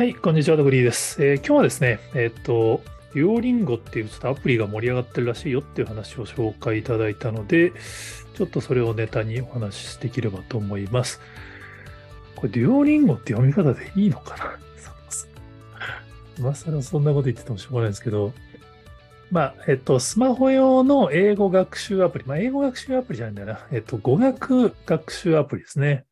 はい、こんにちは、ドグリーです。えー今日はですね、えっ、と、デュオリンゴっていうちょっとアプリが盛り上がってるらしいよっていう話を紹介いただいたので、ちょっとそれをネタにお話しできればと思います。これ、デュオリンゴって読み方でいいのかな？今更そんなこと言っててもしょうがないんですけど、まあ、えっと、スマホ用の英語学習アプリ、まあ、英語学習アプリじゃないんだよな。えっと、語学学習アプリですね。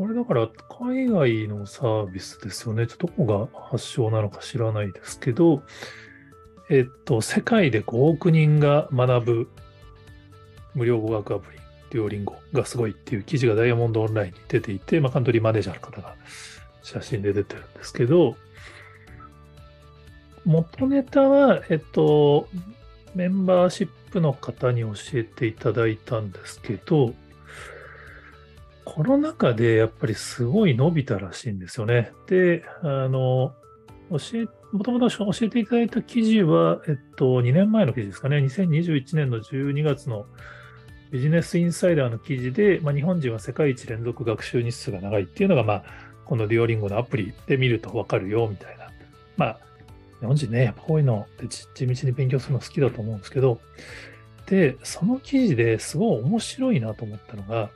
これだから海外のサービスですよね。ちょっとどこが発祥なのか知らないですけど、えっと、世界で5億人が学ぶ無料語学アプリ、デュオリンゴがすごいっていう記事がダイヤモンドオンラインに出ていて、まあ、カントリーマネージャーの方が写真で出てるんですけど、元ネタは、えっと、メンバーシップの方に教えていただいたんですけど、コロナ禍でやっぱりすごい伸びたらしいんですよね。で、あの、教え、もともと教えていただいた記事は、えっと、2年前の記事ですかね。2021年の12月のビジネスインサイダーの記事で、まあ、日本人は世界一連続学習日数が長いっていうのが、まあ、このデュオリンゴのアプリで見るとわかるよ、みたいな。まあ、日本人ね、やっぱこういうので地地道に勉強するの好きだと思うんですけど、で、その記事ですごい面白いなと思ったのが、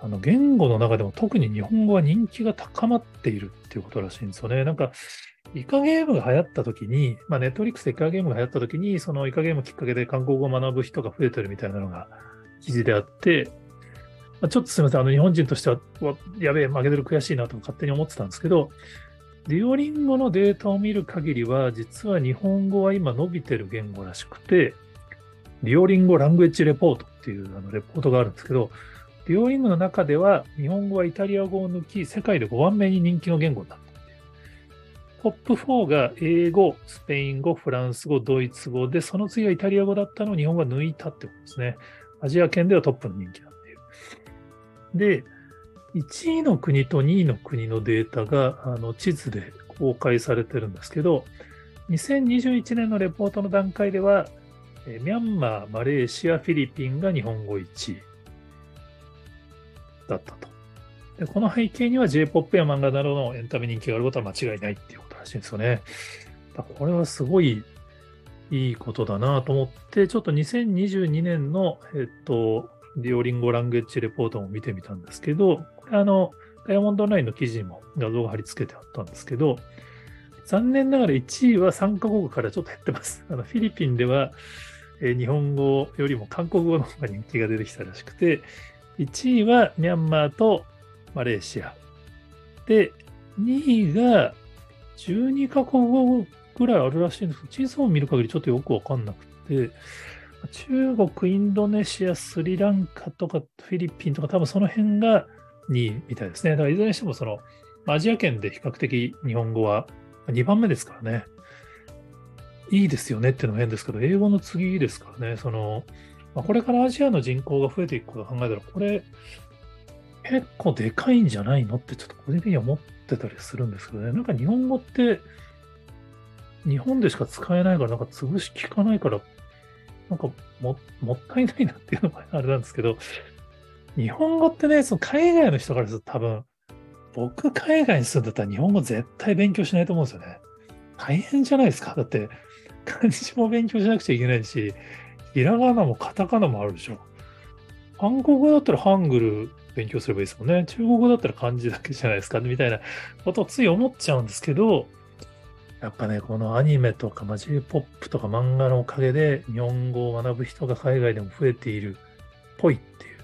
あの言語の中でも特に日本語は人気が高まっているっていうことらしいんですよね。なんか、イカゲームが流行った時に、まあ、ネットリックスでイカゲームが流行った時に、そのイカゲームきっかけで韓国語を学ぶ人が増えてるみたいなのが記事であって、まあ、ちょっとすみません、あの日本人としては、やべえ、負けてる悔しいなと勝手に思ってたんですけど、デュオリンゴのデータを見る限りは、実は日本語は今伸びてる言語らしくて、デュオリンゴラングエッジレポートっていうあのレポートがあるんですけど、デュオリンゴの中では日本語はイタリア語を抜き、世界で5番目に人気の言語になった。トップ4が英語、スペイン語、フランス語、ドイツ語で、その次はイタリア語だったのを日本語が抜いたってことですね。アジア圏ではトップの人気なんていう。で、1位の国と2位の国のデータがあの地図で公開されてるんですけど、2021年のレポートの段階では、ミャンマー、マレーシア、フィリピンが日本語1位だったと。でこの背景には J-POP や漫画などのエンタメ人気があることは間違いないっていうことらしいんですよね。これはすごいいいことだなと思って、ちょっと2022年の、えっと、ディオリンゴランゲッジレポートも見てみたんですけど、これあの、ダイヤモンドオンラインの記事にも画像が貼り付けてあったんですけど、残念ながら1位は3カ国からちょっと減ってます。あのフィリピンでは、え日本語よりも韓国語の方が人気が出てきたらしくて、1位はミャンマーとマレーシア。で、2位が12カ国ぐらいあるらしいんですけど、地図を見る限りちょっとよくわかんなくて、中国、インドネシア、スリランカとかフィリピンとか多分その辺が2位みたいですね。だからいずれにしてもそのアジア圏で比較的日本語は2番目ですからね。いいですよねっていうのも変ですけど、英語の次ですからね。その、まあ、これからアジアの人口が増えていくことを考えたら、これ結構でかいんじゃないのってちょっと個人的には思ってたりするんですけどね。なんか日本語って日本でしか使えないから、なんか潰し効かないから、なんかももったいないなっていうのがあれなんですけど、日本語ってね、その海外の人からすると多分、僕海外に住んでたら日本語絶対勉強しないと思うんですよね。大変じゃないですか。だって、漢字も勉強しなくちゃいけないし、ひらがなもカタカナもあるでしょ。韓国語だったらハングル勉強すればいいですもんね。中国語だったら漢字だけじゃないですか、みたいなことをつい思っちゃうんですけど、やっぱね、このアニメとか、まあ、J-POP とか漫画のおかげで日本語を学ぶ人が海外でも増えているっぽいっていう。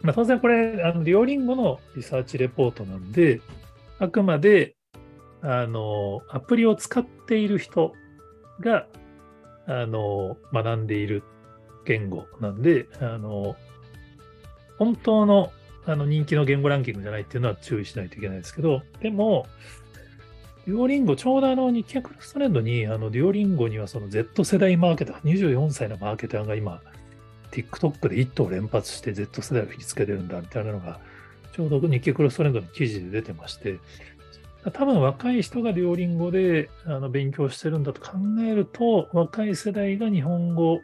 まあ、当然これ、あの、デュオリンゴのリサーチレポートなんで、あくまで、あの、アプリを使っている人が、あの、学んでいる言語なんで、あの、本当のあの人気の言語ランキングじゃないっていうのは注意しないといけないですけど、でも、デュオリンゴ、ちょうどあの日経クラストレンドに、あのデュオリンゴにはその Z 世代マーケター、24歳のマーケターが今、TikTok で一頭連発して Z 世代を引きつけてるんだみたいなのが、ちょうど日経クラストレンドの記事で出てまして、多分若い人がデュオリンゴであの勉強してるんだと考えると、若い世代が日本語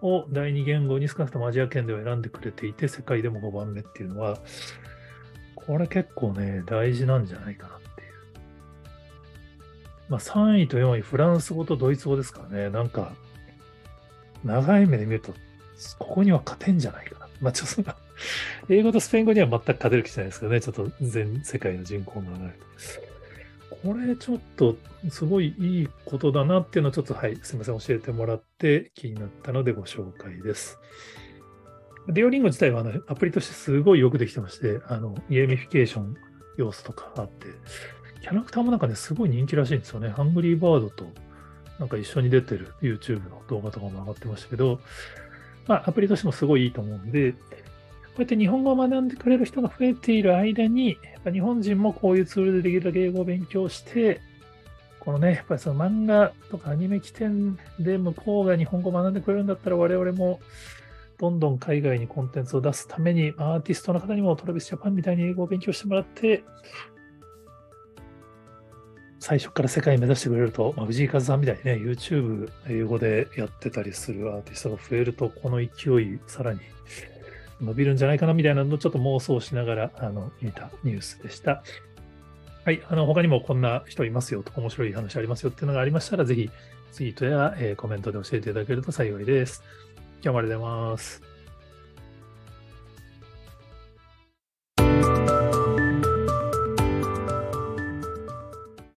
を第二言語に少なくともアジア圏では選んでくれていて、世界でも5番目っていうのは、これ結構ね、大事なんじゃないかなっていう。まあ、3位と4位、フランス語とドイツ語ですからね、なんか、長い目で見ると、ここには勝てんじゃないかな。まあ、ちょっと、英語とスペイン語には全く勝てる気しないですけどね、ちょっと全世界の人口の流れこれちょっとすごいいいことだなっていうのをちょっとはい、すみません、教えてもらって気になったのでご紹介です。 Duolingo 自体はあのアプリとしてすごいよくできてまして、あのゲーミフィケーション要素とかあって、キャラクターもなんかね、すごい人気らしいんですよね。アングリーバードとなんか一緒に出てる YouTube の動画とかも上がってましたけど、まあアプリとしてもすごいいいと思うんで、うやって日本語を学んでくれる人が増えている間に、やっぱ日本人もこういうツールでできるだけ英語を勉強して、このね、やっぱりその漫画とかアニメ起点で向こうが日本語を学んでくれるんだったら我々もどんどん海外にコンテンツを出すために、アーティストの方にもトラビスジャパンみたいに英語を勉強してもらって、最初から世界目指してくれると、まあ、藤井風さんみたいにね、YouTube 英語でやってたりするアーティストが増えると、この勢い、さらに伸びるんじゃないかなみたいなのをちょっと妄想しながらあの見たニュースでした。はい、あの他にもこんな人いますよとか面白い話ありますよっていうのがありましたら、ぜひツイートや、えー、コメントで教えていただけると幸いです。今日もありがとうございます。